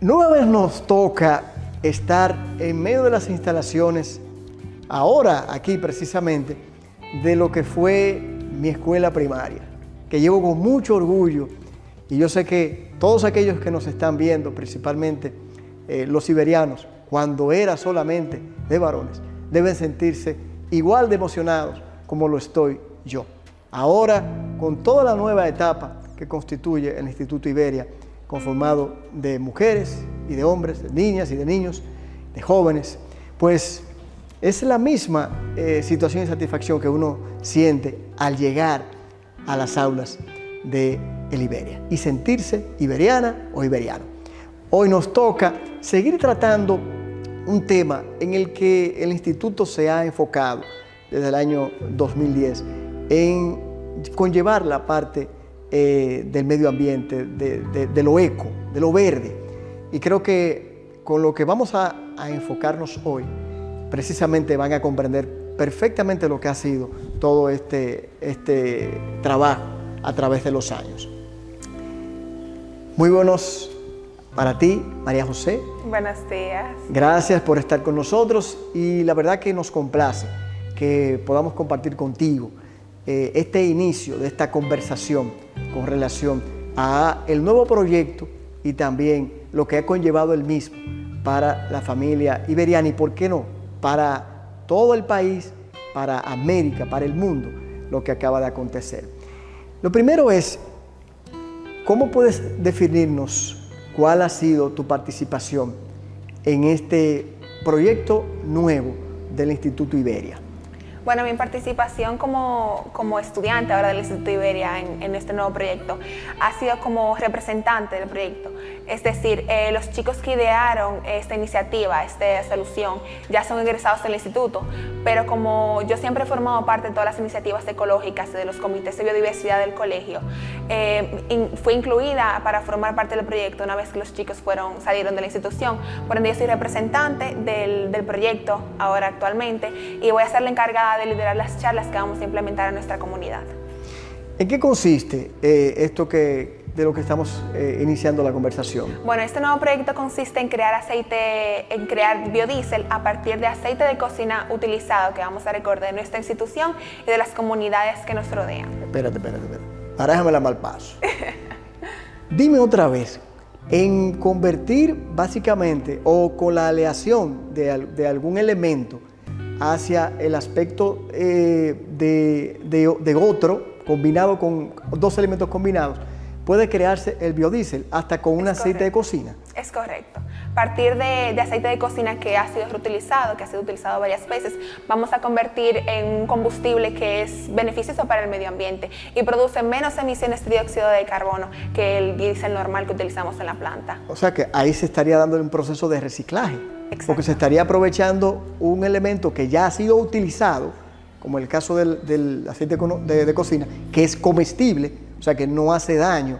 Nueva vez nos toca estar en medio de las instalaciones, ahora aquí precisamente, de lo que fue mi escuela primaria, que llevo con mucho orgullo y yo sé que todos aquellos que nos están viendo, principalmente eh, los siberianos, cuando era solamente de varones, deben sentirse igual de emocionados como lo estoy yo. Ahora, con toda la nueva etapa que constituye el Instituto Iberia, conformado de mujeres y de hombres, de niñas y de niños, de jóvenes, pues es la misma eh, situación y satisfacción que uno siente al llegar a las aulas de el Iberia y sentirse iberiana o iberiano. Hoy nos toca seguir tratando un tema en el que el instituto se ha enfocado desde el año 2010 en conllevar la parte eh, del medio ambiente, de, lo eco, de lo verde. Y creo que con lo que vamos a, enfocarnos hoy, precisamente van a comprender perfectamente lo que ha sido todo este, este trabajo a través de los años. Muy buenos para ti, María José. Buenos días. Gracias por estar con nosotros y la verdad que nos complace que podamos compartir contigo eh, este inicio de esta conversación con relación a el nuevo proyecto y también lo que ha conllevado el mismo para la familia iberiana y, ¿por qué no?, para todo el país, para América, para el mundo, lo que acaba de acontecer. Lo primero es, ¿cómo puedes definirnos cuál ha sido tu participación en este proyecto nuevo del Instituto Iberia? Bueno, mi participación como, como estudiante ahora del Instituto Iberia en, en, este nuevo proyecto ha sido como representante del proyecto. Es decir, eh, los chicos que idearon esta iniciativa, esta solución, ya son ingresados del instituto, pero como yo siempre he formado parte de todas las iniciativas ecológicas de los comités de biodiversidad del colegio, eh, in, fui incluida para formar parte del proyecto una vez que los chicos fueron, salieron de la institución. Por ende, yo soy representante del, del proyecto ahora actualmente y voy a ser la encargada de liderar las charlas que vamos a implementar en nuestra comunidad. ¿En qué consiste eh, esto que, de lo que estamos eh, iniciando la conversación? Bueno, este nuevo proyecto consiste en crear aceite, en crear biodiesel a partir de aceite de cocina utilizado que vamos a recordar de nuestra institución y de las comunidades que nos rodean. Espérate, espérate, espérate. Ahora déjame la mal paso. Dime otra vez, en convertir básicamente o con la aleación de, de algún elemento hacia el aspecto eh, de, de, otro, combinado con dos elementos combinados, puede crearse el biodiesel hasta con un aceite de cocina. Es correcto. A partir de, de, aceite de cocina que ha sido reutilizado, que ha sido utilizado varias veces, vamos a convertir en un combustible que es beneficioso para el medio ambiente y produce menos emisiones de dióxido de carbono que el diésel normal que utilizamos en la planta. O sea que ahí se estaría dando un proceso de reciclaje. Porque se estaría aprovechando un elemento que ya ha sido utilizado, como el caso del, aceite de, cocina, que es comestible, o sea que no hace daño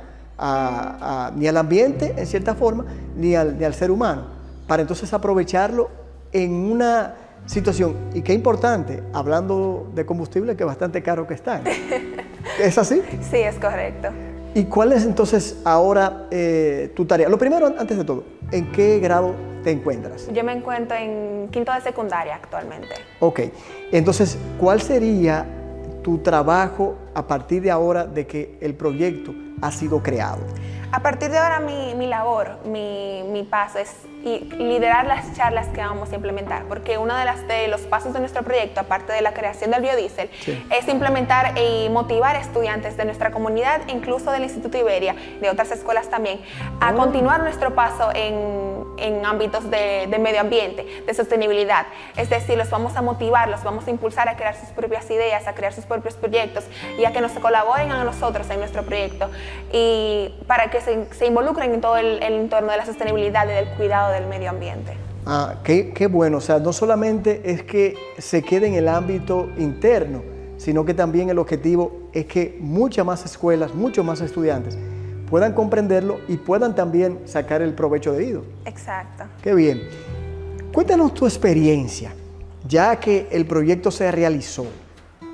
ni al ambiente en cierta forma, ni al, ni al ser humano, para entonces aprovecharlo en una situación, y qué importante, hablando de combustible, que bastante caro que está. ¿Es así? Sí, es correcto. ¿Y cuál es entonces ahora eh, tu tarea? Lo primero, antes de todo, ¿en qué grado te encuentras? Yo me encuentro en quinto de secundaria actualmente. Ok, entonces, ¿cuál sería tu trabajo a partir de ahora de que el proyecto ha sido creado? A partir de ahora mi, mi labor, mi, mi, paso es liderar las charlas que vamos a implementar, porque uno de, las, de los pasos de nuestro proyecto, aparte de la creación del biodiesel, sí. es implementar y motivar estudiantes de nuestra comunidad, incluso del Instituto Iberia, de otras escuelas también, a oh. continuar nuestro paso en, en ámbitos de, de, medio ambiente, de sostenibilidad. Es decir, los vamos a motivar, los vamos a impulsar a crear sus propias ideas, a crear sus propios proyectos y a que nos colaboren a nosotros en nuestro proyecto y para que se, se involucren en todo el, el, entorno de la sostenibilidad y del cuidado del medio ambiente. Ah, qué, qué bueno, o sea, no solamente es que se quede en el ámbito interno, sino que también el objetivo es que muchas más escuelas, muchos más estudiantes puedan comprenderlo y puedan también sacar el provecho debido. Exacto. Qué bien. Cuéntanos tu experiencia, ya que el proyecto se realizó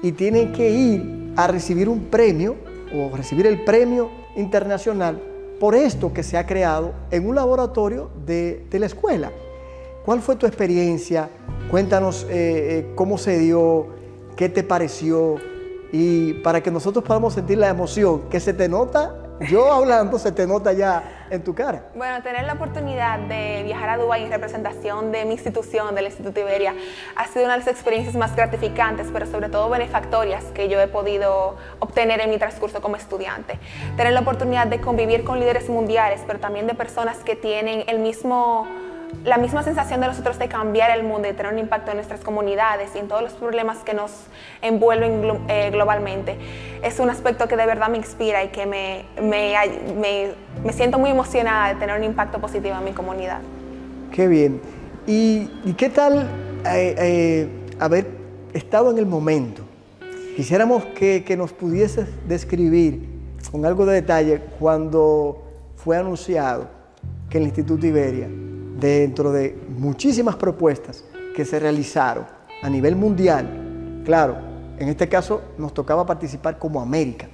y tienen que ir a recibir un premio o recibir el premio internacional por esto que se ha creado en un laboratorio de, la escuela. ¿Cuál fue tu experiencia? Cuéntanos eh, cómo se dio, qué te pareció y para que nosotros podamos sentir la emoción que se te nota yo hablando se te nota ya en tu cara. Bueno, tener la oportunidad de viajar a Dubái en representación de mi institución, del Instituto Iberia, ha sido una de las experiencias más gratificantes, pero sobre todo benefactorias que yo he podido obtener en mi transcurso como estudiante. Tener la oportunidad de convivir con líderes mundiales, pero también de personas que tienen el mismo la misma sensación de nosotros de cambiar el mundo y tener un impacto en nuestras comunidades y en todos los problemas que nos envuelven eh, globalmente, es un aspecto que de verdad me inspira y que me, me, siento muy emocionada de tener un impacto positivo en mi comunidad. Qué bien. ¿Y, qué tal eh, eh, haber estado en el momento? Quisiéramos que, que nos pudieses describir con algo de detalle cuando fue anunciado que el Instituto Iberia dentro de muchísimas propuestas que se realizaron a nivel mundial, claro, en este caso nos tocaba participar como América.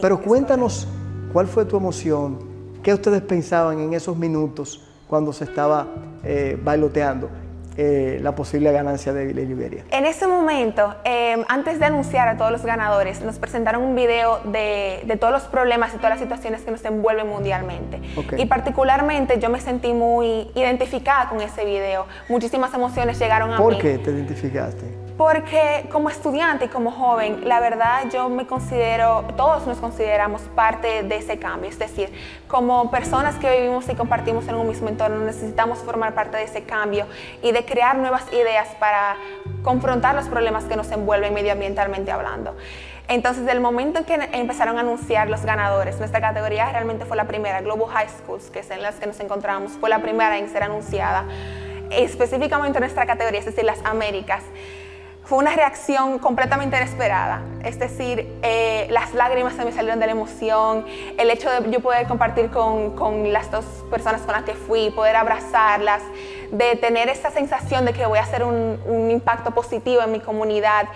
Pero cuéntanos cuál fue tu emoción, qué ustedes pensaban en esos minutos cuando se estaba eh, bailoteando eh, la posible ganancia de, Liberia. En ese momento, em, antes de anunciar a todos los ganadores, nos presentaron un video de, todos los problemas y todas las situaciones que nos envuelven mundialmente. Y particularmente yo me sentí muy identificada con ese video. Muchísimas emociones llegaron a mí. ¿Por qué te identificaste? Porque como estudiante y como joven, la verdad yo me considero, todos nos consideramos parte de ese cambio. Es decir, como personas que vivimos y compartimos en un mismo entorno, necesitamos formar parte de ese cambio y de crear nuevas ideas para confrontar los problemas que nos envuelven medioambientalmente hablando. Entonces, del momento en que empezaron a anunciar los ganadores, nuestra categoría realmente fue la primera, Global High Schools, que es en las que nos encontramos, fue la primera en ser anunciada, específicamente nuestra categoría, es decir, las Américas fue una reacción completamente inesperada. Es decir, eh, las lágrimas se me salieron de la emoción, el hecho de yo poder compartir con, con, las dos personas con las que fui, poder abrazarlas, de tener esa sensación de que voy a hacer un, un impacto positivo en mi comunidad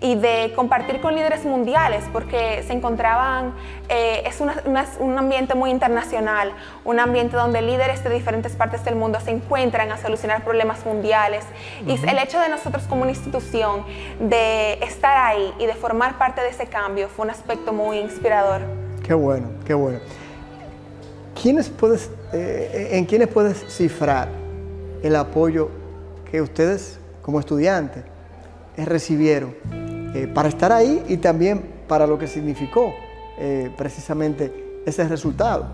y de compartir con líderes mundiales, porque se encontraban, eh, es un ambiente muy internacional, un ambiente donde líderes de diferentes partes del mundo se encuentran a solucionar problemas mundiales. Y el hecho de nosotros como una institución, de estar ahí y de formar parte de ese cambio, fue un aspecto muy inspirador. Qué bueno, qué bueno. ¿Quiénes puedes, eh, ¿En quiénes puedes cifrar el apoyo que ustedes como estudiantes recibieron eh, para estar ahí y también para lo que significó eh, precisamente ese resultado.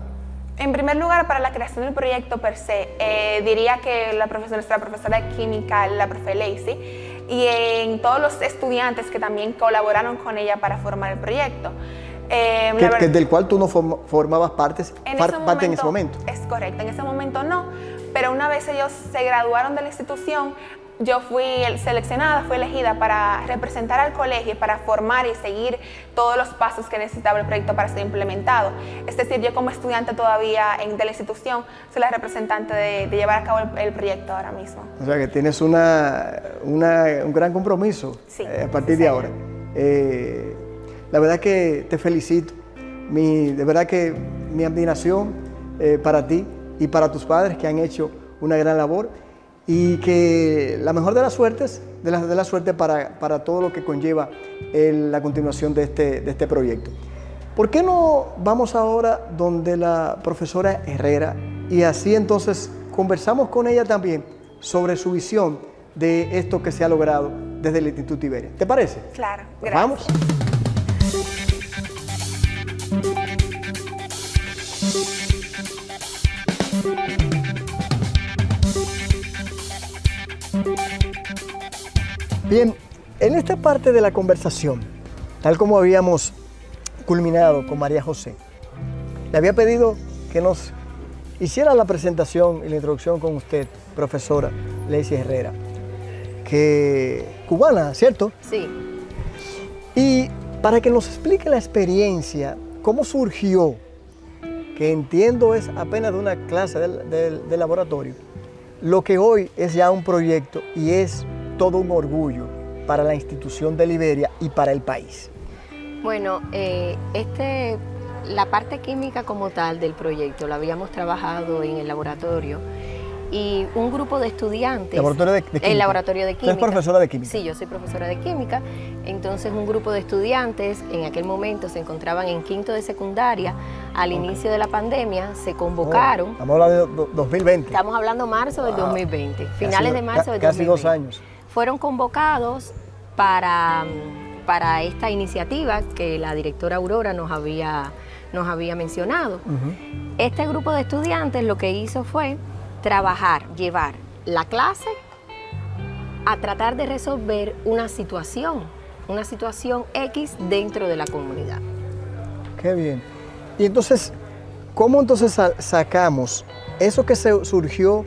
En primer lugar, para la creación del proyecto per se, eh, diría que la profesora, nuestra profesora de química, la profe Lacey, y en todos los estudiantes que también colaboraron con ella para formar el proyecto. que, del cual tú no formabas parte en ese momento. Es correcto, en ese momento no, pero una vez ellos se graduaron de la institución, yo fui seleccionada, fui elegida para representar al colegio, para formar y seguir todos los pasos que necesitaba el proyecto para ser implementado. Es decir, yo como estudiante todavía en, de la institución soy la representante de, llevar a cabo el, proyecto ahora mismo. O sea que tienes una, un gran compromiso eh, a partir de ahora. Eh, la verdad que te felicito. Mi, de verdad que mi admiración eh, para ti y para tus padres que han hecho una gran labor y que la mejor de las suertes, de la, de la suerte para, para, todo lo que conlleva la continuación de este, de este proyecto. ¿Por qué no vamos ahora donde la profesora Herrera y así entonces conversamos con ella también sobre su visión de esto que se ha logrado desde el Instituto Iberia? ¿Te parece? Claro, gracias. Vamos. Bien, en esta parte de la conversación, tal como habíamos culminado con María José, le había pedido que nos hiciera la presentación y la introducción con usted, profesora Lacey Herrera, que cubana, ¿cierto? Sí. Y para que nos explique la experiencia, cómo surgió, que entiendo es apenas de una clase de laboratorio, lo que hoy es ya un proyecto y es todo un orgullo para la institución de Liberia y para el país. Bueno, eh, este la parte química como tal del proyecto la habíamos trabajado en el laboratorio y un grupo de estudiantes. ¿Laboratorio de, química? El laboratorio de química. ¿Tú profesora de química? Sí, yo soy profesora de química. Entonces, un grupo de estudiantes en aquel momento se encontraban en quinto de secundaria. Al inicio de la pandemia se convocaron. Oh, estamos hablando de 2020. Estamos hablando marzo del 2020, finales de marzo del 2020. Casi dos años. Fueron convocados para, para esta iniciativa que la directora Aurora nos había, nos había mencionado. Este grupo de estudiantes lo que hizo fue trabajar, llevar la clase a tratar de resolver una situación, una situación X dentro de la comunidad. Qué bien. Y entonces, ¿cómo entonces sacamos eso que se surgió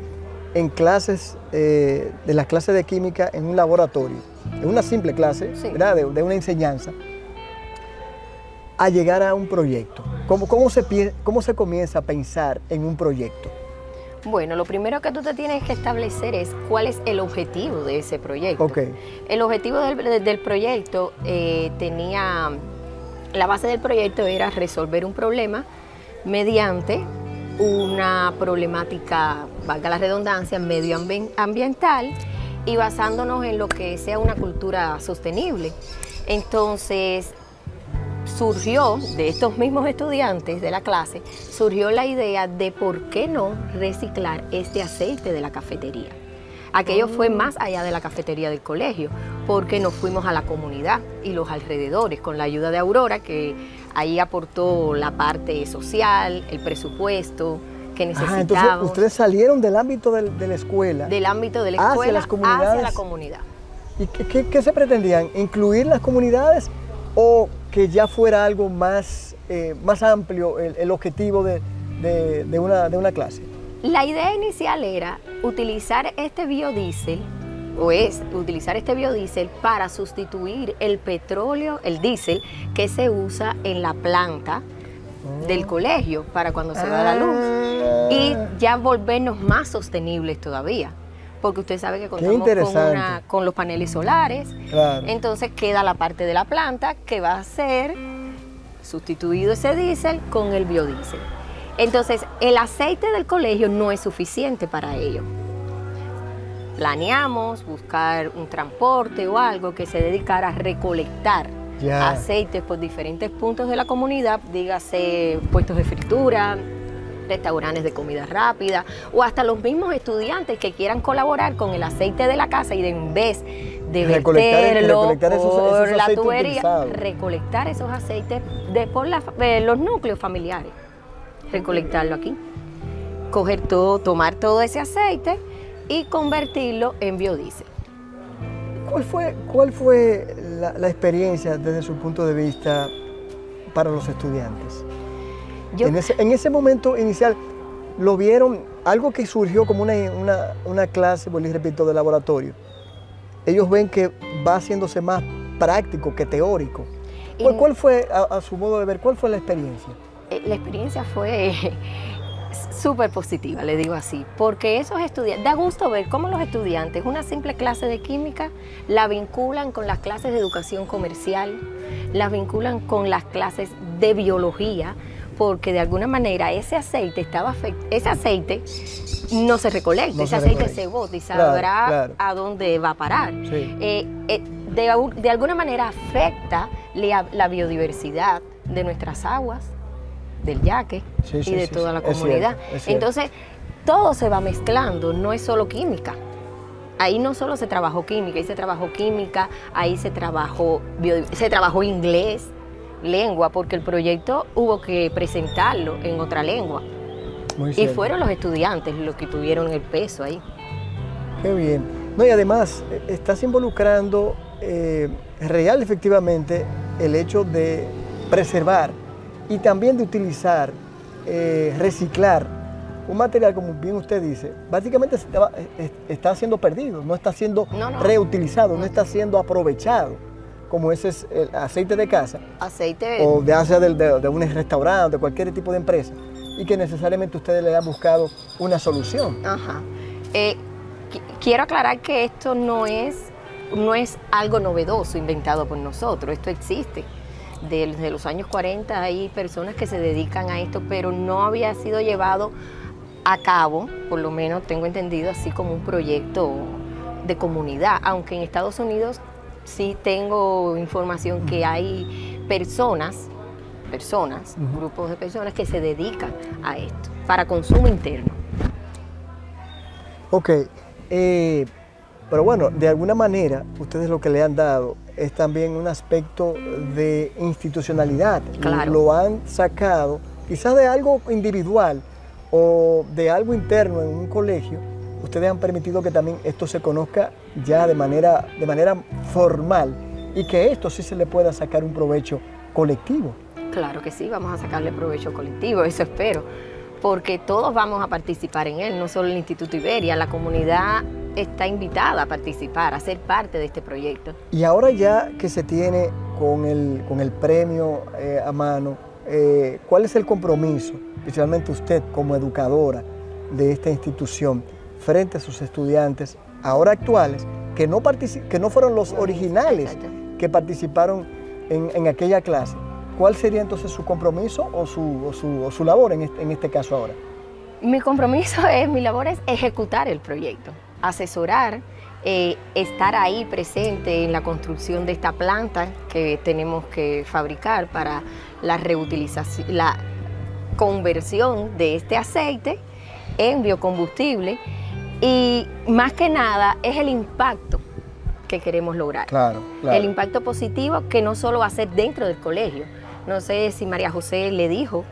en clases, eh, de las clases de química en un laboratorio, en una simple clase, ¿verdad? De, una enseñanza, a llegar a un proyecto? ¿Cómo, cómo, se, ¿Cómo se comienza a pensar en un proyecto? Bueno, lo primero que tú te tienes que establecer es cuál es el objetivo de ese proyecto. El objetivo del, proyecto eh, tenía, la base del proyecto era resolver un problema mediante una problemática, valga la redundancia, medioambiental y basándonos en lo que sea una cultura sostenible. Entonces, surgió de estos mismos estudiantes de la clase, surgió la idea de por qué no reciclar este aceite de la cafetería. Aquello fue más allá de la cafetería del colegio, porque nos fuimos a la comunidad y los alrededores con la ayuda de Aurora, que ahí aportó la parte social, el presupuesto que necesitábamos. entonces ustedes salieron del ámbito de, la escuela. Del ámbito de la escuela hacia, las comunidades, hacia la comunidad. ¿Y qué se pretendían? ¿Incluir las comunidades o que ya fuera algo más, eh, más amplio el, objetivo de, una, de una clase? La idea inicial era utilizar este biodiesel o es utilizar este biodiesel para sustituir el petróleo, el diésel que se usa en la planta del oh. colegio para cuando se va la luz ah. y ya volvernos más sostenibles todavía porque usted sabe que contamos con, con, los paneles solares. Entonces queda la parte de la planta que va a ser sustituido ese diésel con el biodiesel. Entonces, el aceite del colegio no es suficiente para ello. Planeamos buscar un transporte o algo que se dedicara a recolectar aceites por diferentes puntos de la comunidad, dígase puestos de fritura, restaurantes de comida rápida o hasta los mismos estudiantes que quieran colaborar con el aceite de la casa y de, en vez de verterlo por la tubería, recolectar esos aceites de por los núcleos familiares, recolectarlo aquí, coger todo, tomar todo ese aceite y convertirlo en biodiesel. ¿Cuál fue, cuál fue la experiencia desde su punto de vista para los estudiantes? En, ese, momento inicial, ¿lo vieron algo que surgió como una, clase, pues repito, de laboratorio? Ellos ven que va haciéndose más práctico que teórico. ¿Cuál, fue, a, su modo de ver, cuál fue la experiencia? Eh, la experiencia fue súper positiva, le digo así, porque esos estudiantes, da gusto ver cómo los estudiantes, una simple clase de química, la vinculan con las clases de educación comercial, la vinculan con las clases de biología, porque de alguna manera ese aceite estaba ese aceite no se recolecta, ese aceite se bota y sabrá a dónde va a parar. Eh, eh, de, alguna manera afecta la, biodiversidad de nuestras aguas, del yaque y de toda la comunidad. Entonces, todo se va mezclando, no es solo química. Ahí no solo se trabajó química, ahí se trabajó química, ahí se trabajó, se trabajó inglés, lengua, porque el proyecto hubo que presentarlo en otra lengua. y fueron los estudiantes los que tuvieron el peso ahí. Qué bien. No, y además, eh, estás involucrando eh, real efectivamente el hecho de preservar y también de utilizar, eh, reciclar un material, como bien usted dice, básicamente está, siendo perdido, no está siendo reutilizado, no está siendo aprovechado como ese es el aceite de casa. Aceite. O de hace de, de, un restaurante, de cualquier tipo de empresa. Y que necesariamente ustedes le han buscado una solución. Ajá. Eh, quiero aclarar que esto no es, no es algo novedoso inventado por nosotros, esto existe. Desde los años 40 hay personas que se dedican a esto, pero no había sido llevado a cabo, por lo menos tengo entendido, así como un proyecto de comunidad, aunque en Estados Unidos sí tengo información que hay personas, personas, grupos de personas que se dedican a esto para consumo interno. Ok, eh, pero bueno, de alguna manera ustedes lo que le han dado es también un aspecto de institucionalidad. Claro. Lo han sacado quizás de algo individual o de algo interno en un colegio. Ustedes han permitido que también esto se conozca ya de manera, de manera formal y que esto sí se le pueda sacar un provecho colectivo. Claro que sí, vamos a sacarle provecho colectivo, eso espero, porque todos vamos a participar en él, no solo el Instituto Iberia, la comunidad está invitada a participar, a ser parte de este proyecto. Y ahora ya que se tiene con el, con el premio eh, a mano, eh, ¿cuál es el compromiso, especialmente usted como educadora de esta institución, frente a sus estudiantes ahora actuales, que no, que no fueron los originales que participaron en, en aquella clase? ¿Cuál sería entonces su compromiso o su, o su, o su labor en este, en este caso ahora? Mi compromiso es, mi labor es ejecutar el proyecto, asesorar, eh, estar ahí presente en la construcción de esta planta que tenemos que fabricar para la reutilización, la conversión de este aceite en biocombustible y más que nada es el impacto que queremos lograr. Claro, El impacto positivo que no solo va a ser dentro del colegio. No sé si María José le dijo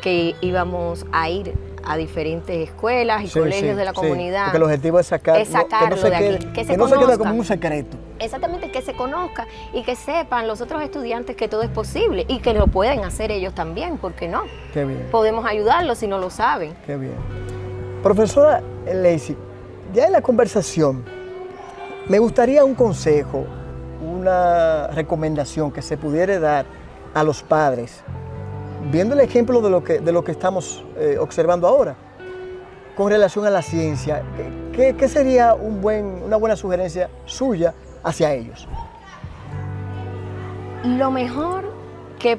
que íbamos a ir a diferentes escuelas y Sí, colegios sí, de la sí, comunidad. porque el objetivo es sacar, Es sacarlo se de quede, aquí, que se no se quede como un secreto. Exactamente, que se conozca y que sepan los otros estudiantes que todo es posible y que lo pueden hacer ellos también, ¿por qué no? Qué bien. Podemos ayudarlos si no lo saben. Qué bien. Profesora Lacey, ya en la conversación, me gustaría un consejo, una recomendación que se pudiera dar a los padres, viendo el ejemplo de lo que, de lo que estamos eh, observando ahora, con relación a la ciencia. ¿Qué, qué sería un buen, una buena sugerencia suya hacia ellos? Lo mejor que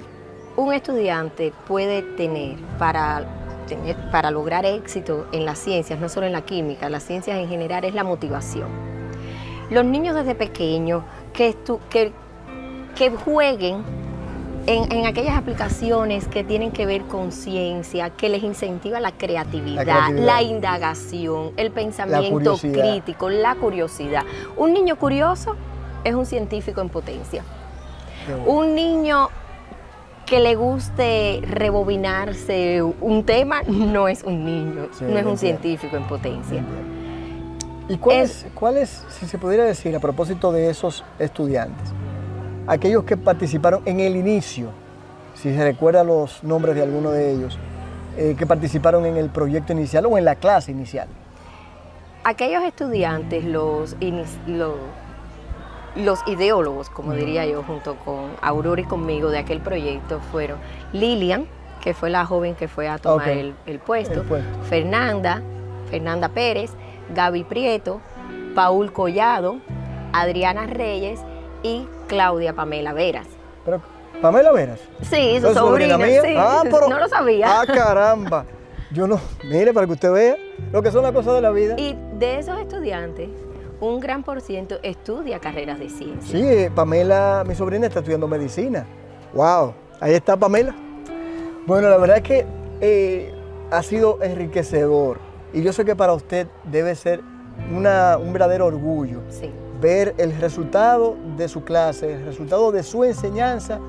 un estudiante puede tener para, tener para lograr éxito en las ciencias, no solo en la química, las ciencias en general, es la motivación. Los niños desde pequeños que, que, que jueguen en, en aquellas aplicaciones que tienen que ver con ciencia, que les incentiva la creatividad, la, creatividad. indagación, el pensamiento crítico, la curiosidad. Un niño curioso es un científico en potencia. Bueno. Un niño que le guste rebobinarse un tema no es un niño, Sí, no es un científico en potencia. ¿Y cuál Es- es, cuál es, si se pudiera decir, a propósito de esos estudiantes, aquellos que participaron en el inicio, si se recuerda los nombres de alguno de ellos, eh, que participaron en el proyecto inicial o en la clase inicial? Aquellos estudiantes, los, los ideólogos, como diría yo, junto con Aurora y conmigo de aquel proyecto, fueron Lilian, que fue la joven que fue a tomar el, el puesto, El puesto. Fernanda, Fernanda Pérez, Gaby Prieto, Paul Collado, Adriana Reyes y Claudia Pamela Veras. Pero, Pamela Veras. Sí, su ¿es sobrina, mía? sí. Ah, pero- no lo sabía. Ah, caramba. Yo no, mire, para que usted vea lo que son las cosas de la vida. Y de esos estudiantes, un gran por ciento estudia carreras de ciencia. Sí, Pamela, mi sobrina está estudiando medicina. Wow, ahí está Pamela. Bueno, la verdad es que eh, ha sido enriquecedor y yo sé que para usted debe ser una- un verdadero orgullo Sí. Ver el resultado de su clase, el resultado de su enseñanza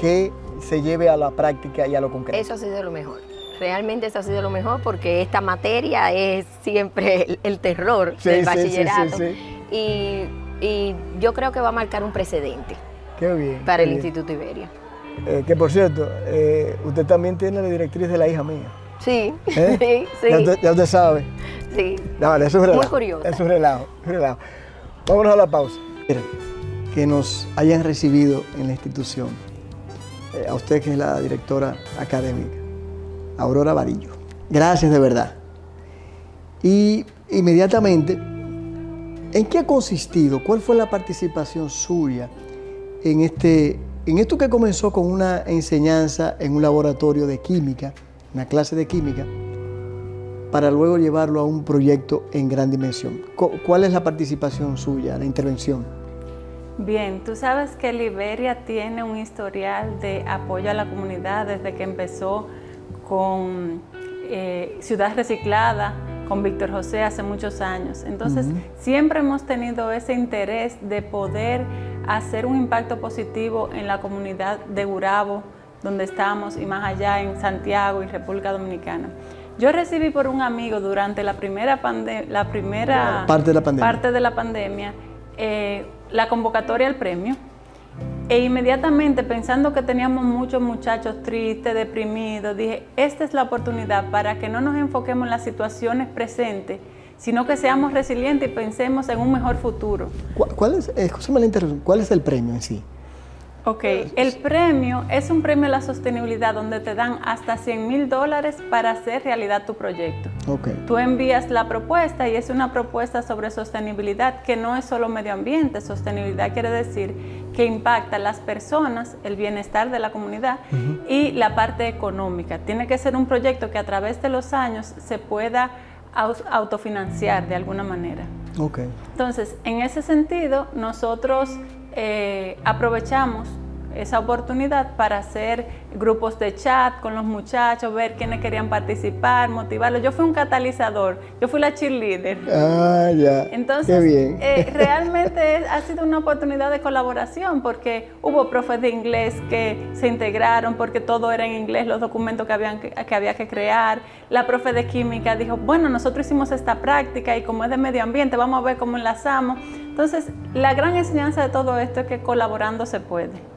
que se lleve a la práctica y a lo concreto. Eso ha sido lo mejor. Realmente eso ha sido lo mejor porque esta materia es siempre el, el terror Sí, del sí, sí, bachillerato. sí, Y, y yo creo que va a marcar un precedente Qué bien. para qué el bien. Instituto Iberia. Eh, que por cierto, eh, usted también tiene la directriz de la hija mía. Sí, ¿eh? sí, Ya, sí, usted, ya usted sabe. sí. Eso es un Muy relajo. curiosa. Es un relajo, un relajo. Vámonos a la pausa. Que nos hayan recibido en la institución. Eh, a usted que es la directora académica, Aurora Varillo. Gracias de verdad. Y inmediatamente, ¿en qué ha consistido? ¿Cuál fue la participación suya en este en esto que comenzó con una enseñanza en un laboratorio de química, una clase de química, para luego llevarlo a un proyecto en gran dimensión. ¿Cuál es la participación suya, la intervención? Bien, tú sabes que Liberia tiene un historial de apoyo a la comunidad desde que empezó con eh, Ciudad Reciclada, con Víctor José hace muchos años. Entonces, siempre hemos tenido ese interés de poder hacer un impacto positivo en la comunidad de Gurabo, donde estamos, y más allá en Santiago y República Dominicana. Yo recibí por un amigo durante la primera, la primera parte de la pandemia, parte de la pandemia eh, la convocatoria al premio e inmediatamente pensando que teníamos muchos muchachos tristes, deprimidos, dije, esta es la oportunidad para que no nos enfoquemos en las situaciones presentes, sino que seamos resilientes y pensemos en un mejor futuro. ¿Cuál es, eh, ¿cuál es el premio en sí? Ok, el premio es un premio a la sostenibilidad donde te dan hasta 100 mil dólares para hacer realidad tu proyecto. Okay. Tú envías la propuesta y es una propuesta sobre sostenibilidad que no es solo medio ambiente, sostenibilidad quiere decir que impacta a las personas, el bienestar de la comunidad y la parte económica. Tiene que ser un proyecto que a través de los años se pueda autofinanciar de alguna manera. Okay. Entonces, en ese sentido, nosotros eh, aprovechamos esa oportunidad para hacer grupos de chat con los muchachos, ver quiénes querían participar, motivarlos. Yo fui un catalizador, yo fui la cheerleader. Ah, ya. Entonces, bien. Eh, realmente ha sido una oportunidad de colaboración porque hubo profes de inglés que se integraron porque todo era en inglés, los documentos que, habían, que había que crear. La profe de química dijo, bueno, nosotros hicimos esta práctica y como es de medio ambiente, vamos a ver cómo enlazamos. Entonces, la gran enseñanza de todo esto es que colaborando se puede.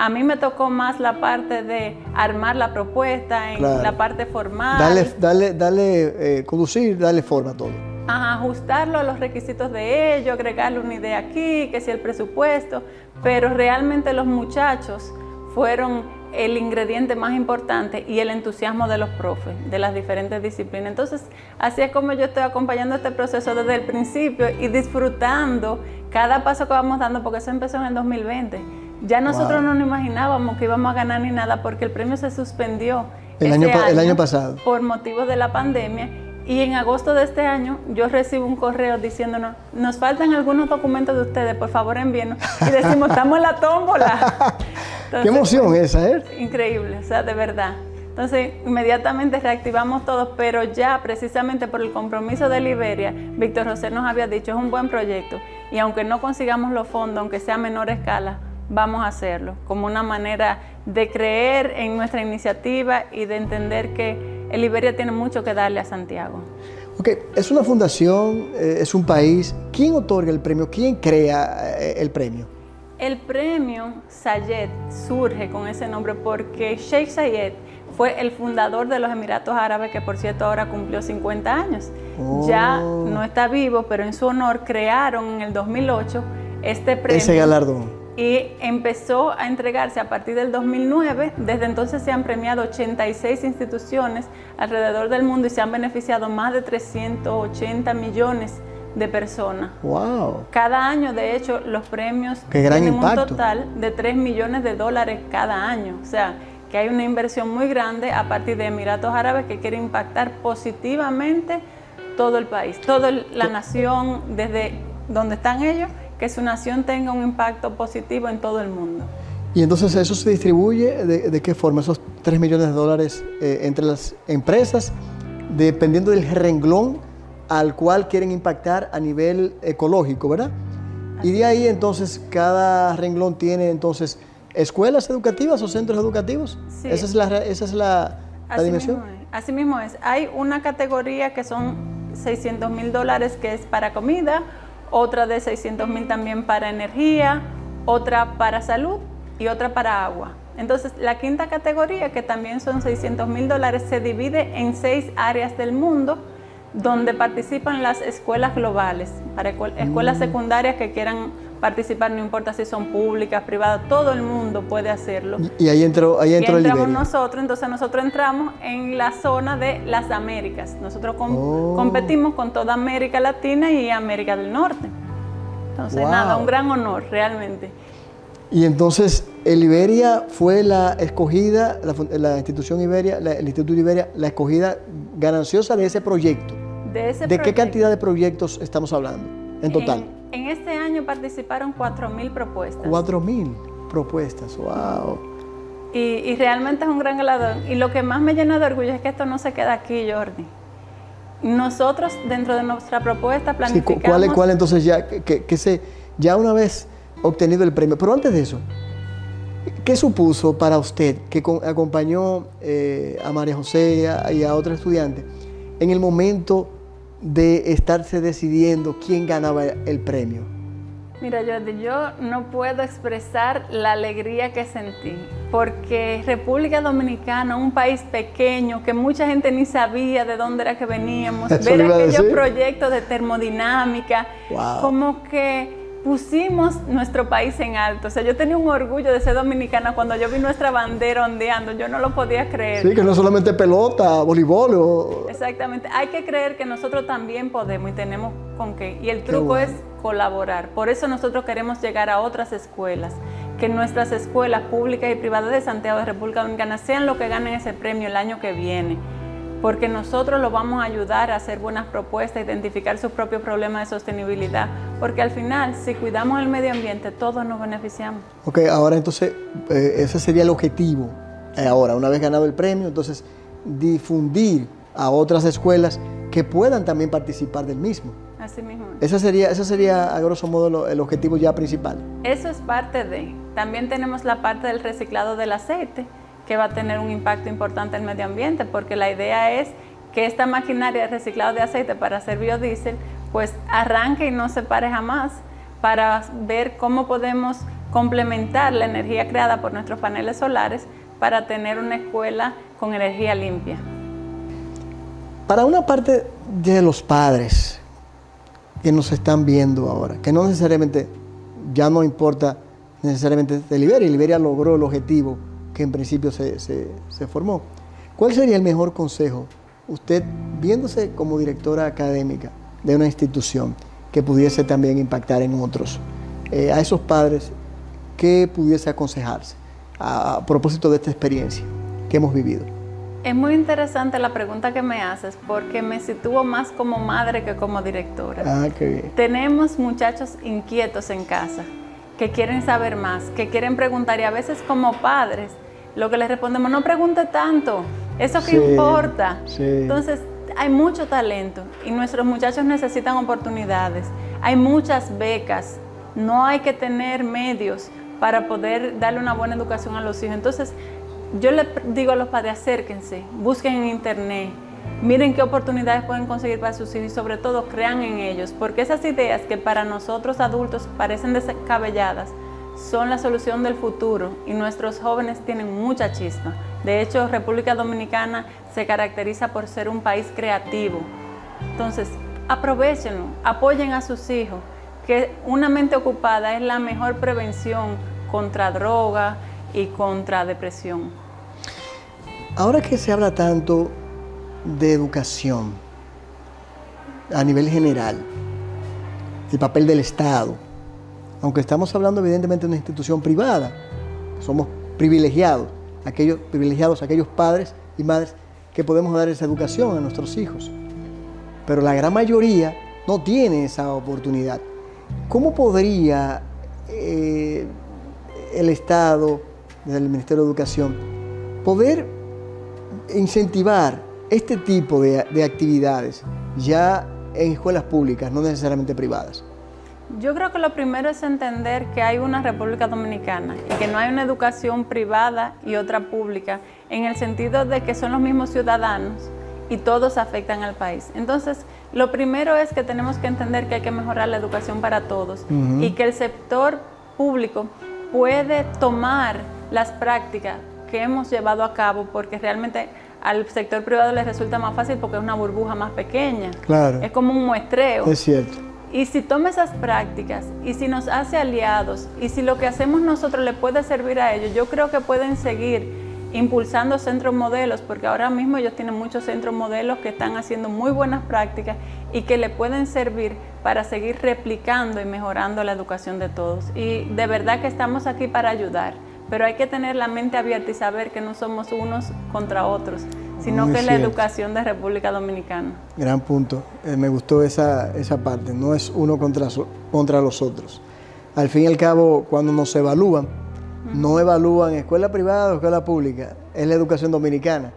A mí me tocó más la parte de armar la propuesta, en la parte formal. Dale, dale, dale, eh, conducir, darle forma a todo. ajustarlo a los requisitos de ello, agregarle una idea aquí, que si el presupuesto, pero realmente los muchachos fueron el ingrediente más importante y el entusiasmo de los profes de las diferentes disciplinas. Entonces, así es como yo estoy acompañando este proceso desde el principio y disfrutando cada paso que vamos dando, porque eso empezó en el 2020 ya nosotros no nos imaginábamos que íbamos a ganar ni nada porque el premio se suspendió el, año, el año pasado por motivos de la pandemia y en agosto de este año yo recibo un correo diciéndonos, nos faltan algunos documentos de ustedes, por favor envíenos. Y decimos, estamos en la tómbola. Qué emoción esa, ¿eh? Increíble, o sea, de verdad. Entonces, inmediatamente reactivamos todo, pero ya precisamente por el compromiso de Liberia, Víctor José nos había dicho, es un buen proyecto. Y aunque no consigamos los fondos, aunque sea a menor escala, vamos a hacerlo, como una manera de creer en nuestra iniciativa y de entender que el Liberia tiene mucho que darle a Santiago. Ok, es una fundación, eh, es un país. ¿Quién otorga el premio? ¿Quién crea eh, el premio? El premio Sayed surge con ese nombre porque Sheikh Sayed fue el fundador de los Emiratos Árabes, que por cierto ahora cumplió 50 años. Ya oh. no está vivo, pero en su honor crearon en el 2008 este premio. Ese galardón y empezó a entregarse a partir del 2009. Desde entonces se han premiado 86 instituciones alrededor del mundo y se han beneficiado más de 380 millones de personas. Wow. Cada año, de hecho, los premios tienen un total de 3 millones de dólares cada año. O sea, que hay una inversión muy grande a partir de Emiratos Árabes que quiere impactar positivamente todo el país, toda la nación, desde donde están ellos que su nación tenga un impacto positivo en todo el mundo. Y entonces eso se distribuye de, qué forma, esos 3 millones de dólares eh, entre las empresas, dependiendo del renglón al cual quieren impactar a nivel ecológico, ¿verdad? y de ahí entonces cada renglón tiene entonces escuelas educativas o centros educativos. Sí. Esa es la, esa es la, dimensión. Así mismo es. Hay una categoría que son 600 mil dólares que es para comida, otra de 600 mil también para energía, otra para salud y otra para agua. Entonces, la quinta categoría, que también son 600 mil dólares, se divide en seis áreas del mundo donde participan las escuelas globales, para escuelas mm. secundarias que quieran participar, no importa si son públicas, privadas, todo el mundo puede hacerlo. Y ahí entró, ahí entró y entramos nosotros, entonces nosotros entramos en la zona de las Américas. Nosotros oh. competimos con toda América Latina y América del Norte. Entonces, nada, un gran honor, realmente. Y entonces, El Iberia fue la escogida, la, institución Iberia, el Instituto Iberia, la escogida gananciosa de ese proyecto. De, ese ¿De qué cantidad de proyectos estamos hablando en total? En, en este año participaron 4.000 propuestas. 4.000 propuestas, wow. Y, y, realmente es un gran galardón. Y lo que más me llena de orgullo es que esto no se queda aquí, Jordi. Nosotros, dentro de nuestra propuesta, planificamos... Sí, ¿cuál, ¿Cuál entonces ya, que, que se, ya una vez obtenido el premio? Pero antes de eso, ¿qué supuso para usted que acompañó eh, a María José y a, otros estudiantes en el momento de estarse decidiendo quién ganaba el premio? Mira, Jordi, yo no puedo expresar la alegría que sentí, porque República Dominicana, un país pequeño, que mucha gente ni sabía de dónde era que veníamos, ver aquellos proyectos de termodinámica, como que pusimos nuestro país en alto. O sea, yo tenía un orgullo de ser dominicana cuando yo vi nuestra bandera ondeando, yo no lo podía creer. Sí, que no solamente pelota, voleibol. O... Exactamente, hay que creer que nosotros también podemos y tenemos con qué. Y el truco es colaborar. Por eso nosotros queremos llegar a otras escuelas, que nuestras escuelas públicas y privadas de Santiago de República Dominicana sean lo que ganen ese premio el año que viene porque nosotros lo vamos a ayudar a hacer buenas propuestas, identificar sus propios problemas de sostenibilidad, porque al final, si cuidamos el medio ambiente, todos nos beneficiamos. Ok, ahora entonces, eh, ese sería el objetivo. Eh, ahora, una vez ganado el premio, entonces, difundir a otras escuelas que puedan también participar del mismo. Así mismo. Ese sería, ese sería a grosso modo, el objetivo ya principal. Eso es parte de. También tenemos la parte del reciclado del aceite que va a tener un impacto importante en el medio ambiente, porque la idea es que esta maquinaria de reciclado de aceite para hacer biodiesel, pues arranque y no se pare jamás para ver cómo podemos complementar la energía creada por nuestros paneles solares para tener una escuela con energía limpia. Para una parte de los padres que nos están viendo ahora, que no necesariamente, ya no importa necesariamente de Liberia, Liberia logró el objetivo que en principio se, formó. ¿Cuál sería el mejor consejo, usted viéndose como directora académica de una institución que pudiese también impactar en otros, eh, a esos padres, qué pudiese aconsejarse a, propósito de esta experiencia que hemos vivido? Es muy interesante la pregunta que me haces porque me sitúo más como madre que como directora. Ah, qué bien. Tenemos muchachos inquietos en casa que quieren saber más, que quieren preguntar y a veces como padres lo que les respondemos, no pregunte tanto, eso que importa. Entonces, hay mucho talento y nuestros muchachos necesitan oportunidades. Hay muchas becas, no hay que tener medios para poder darle una buena educación a los hijos. Entonces, yo les digo a los padres, acérquense, busquen en internet, miren qué oportunidades pueden conseguir para sus hijos y sobre todo crean en ellos, porque esas ideas que para nosotros adultos parecen descabelladas, son la solución del futuro y nuestros jóvenes tienen mucha chispa. De hecho, República Dominicana se caracteriza por ser un país creativo. Entonces, aprovechenlo, apoyen a sus hijos, que una mente ocupada es la mejor prevención contra droga y contra depresión. Ahora que se habla tanto de educación a nivel general, el papel del Estado, aunque estamos hablando evidentemente de una institución privada, somos privilegiados, aquellos privilegiados, aquellos padres y madres que podemos dar esa educación a nuestros hijos. Pero la gran mayoría no tiene esa oportunidad. ¿Cómo podría eh, el Estado, el Ministerio de Educación, poder incentivar este tipo de actividades ya en escuelas públicas, no necesariamente privadas? Yo creo que lo primero es entender que hay una República Dominicana y que no hay una educación privada y otra pública, en el sentido de que son los mismos ciudadanos y todos afectan al país. Entonces, lo primero es que tenemos que entender que hay que mejorar la educación para todos y que el sector público puede tomar las prácticas que hemos llevado a cabo porque realmente al sector privado le resulta más fácil porque es una burbuja más pequeña. Claro. Es como un muestreo. Es cierto. Y si toma esas prácticas y si nos hace aliados y si lo que hacemos nosotros le puede servir a ellos, yo creo que pueden seguir impulsando centros modelos, porque ahora mismo ellos tienen muchos centros modelos que están haciendo muy buenas prácticas y que le pueden servir para seguir replicando y mejorando la educación de todos. Y de verdad que estamos aquí para ayudar, pero hay que tener la mente abierta y saber que no somos unos contra otros, sino que es la educación de República Dominicana. Gran punto, eh, me gustó esa, esa parte, no es uno contra, contra los otros. Al fin y al cabo, cuando nos evalúan, no evalúan escuela privada o escuela pública, es la educación dominicana.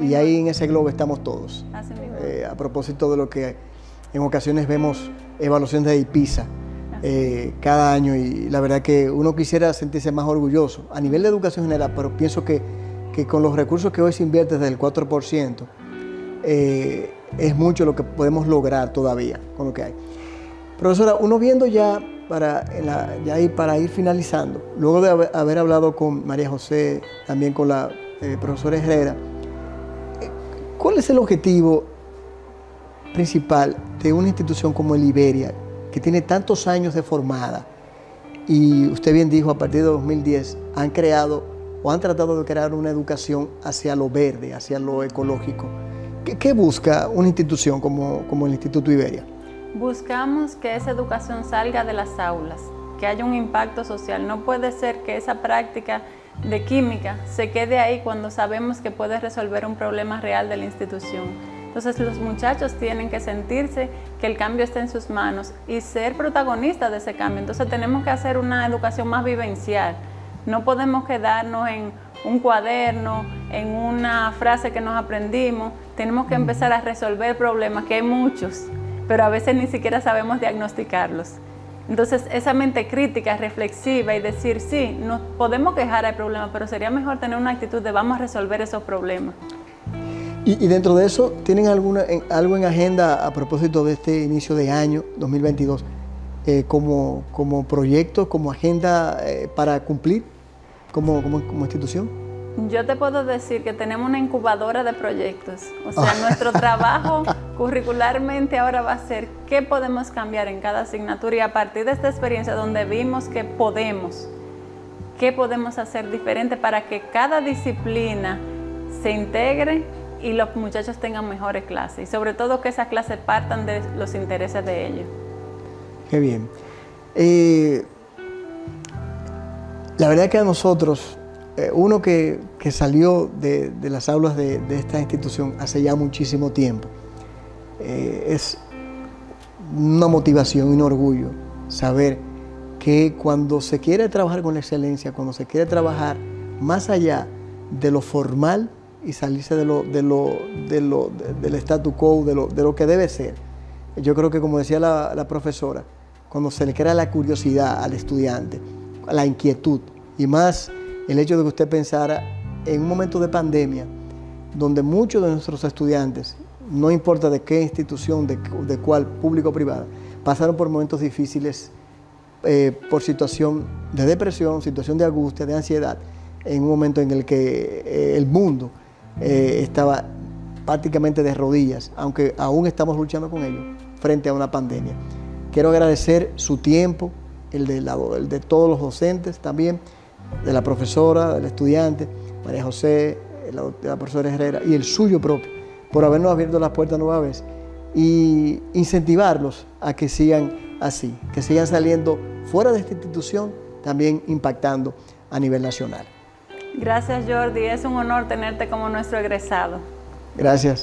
y ahí en ese globo estamos todos. Eh, a propósito de lo que en ocasiones vemos evaluaciones de IPISA eh, cada año y la verdad que uno quisiera sentirse más orgulloso a nivel de educación general, pero pienso que, con los recursos que hoy se invierte desde el 4%, eh, es mucho lo que podemos lograr todavía con lo que hay. Profesora, uno viendo ya para, ya ir, para ir finalizando, luego de haber, hablado con María José, también con la eh, profesora Herrera, ¿cuál es el objetivo principal de una institución como el Iberia, que tiene tantos años de formada, y usted bien dijo, a partir de 2010 han creado o han tratado de crear una educación hacia lo verde, hacia lo ecológico. ¿Qué, busca una institución como, como el Instituto Iberia? Buscamos que esa educación salga de las aulas, que haya un impacto social. No puede ser que esa práctica de química se quede ahí cuando sabemos que puede resolver un problema real de la institución. Entonces los muchachos tienen que sentirse que el cambio está en sus manos y ser protagonistas de ese cambio. Entonces tenemos que hacer una educación más vivencial. No podemos quedarnos en un cuaderno, en una frase que nos aprendimos. Tenemos que empezar a resolver problemas, que hay muchos, pero a veces ni siquiera sabemos diagnosticarlos. Entonces, esa mente crítica, reflexiva y decir, sí, nos podemos quejar del problema, pero sería mejor tener una actitud de vamos a resolver esos problemas. Y, dentro de eso, ¿tienen alguna, algo en agenda a propósito de este inicio de año 2022 eh, como, como proyecto, como agenda eh, para cumplir como, como, institución? Yo te puedo decir que tenemos una incubadora de proyectos. O sea, nuestro trabajo curricularmente ahora va a ser qué podemos cambiar en cada asignatura y a partir de esta experiencia donde vimos que podemos, qué podemos hacer diferente para que cada disciplina se integre y los muchachos tengan mejores clases y sobre todo que esas clases partan de los intereses de ellos. Qué bien. Eh, la verdad que a nosotros, eh, uno que, salió de, las aulas de, esta institución hace ya muchísimo tiempo, eh, es una motivación y un orgullo saber que cuando se quiere trabajar con la excelencia, cuando se quiere trabajar más allá de lo formal, y salirse de lo, de lo, de lo, del statu quo, de lo, de lo que debe ser. Yo creo que como decía la, profesora, cuando se le crea la curiosidad al estudiante, la inquietud, y más el hecho de que usted pensara en un momento de pandemia, donde muchos de nuestros estudiantes, no importa de qué institución, de, de cuál, público o privada, pasaron por momentos difíciles eh, por situación de depresión, situación de angustia, de ansiedad, en un momento en el que eh, el mundo eh, estaba prácticamente de rodillas, aunque aún estamos luchando con ello frente a una pandemia. Quiero agradecer su tiempo, el de, el de todos los docentes también, de la profesora, del estudiante, María José, la profesora Herrera, y el suyo propio, por habernos abierto las puertas nueva vez y incentivarlos a que sigan así, que sigan saliendo fuera de esta institución, también impactando a nivel nacional. Gracias Jordi, es un honor tenerte como nuestro egresado. Gracias.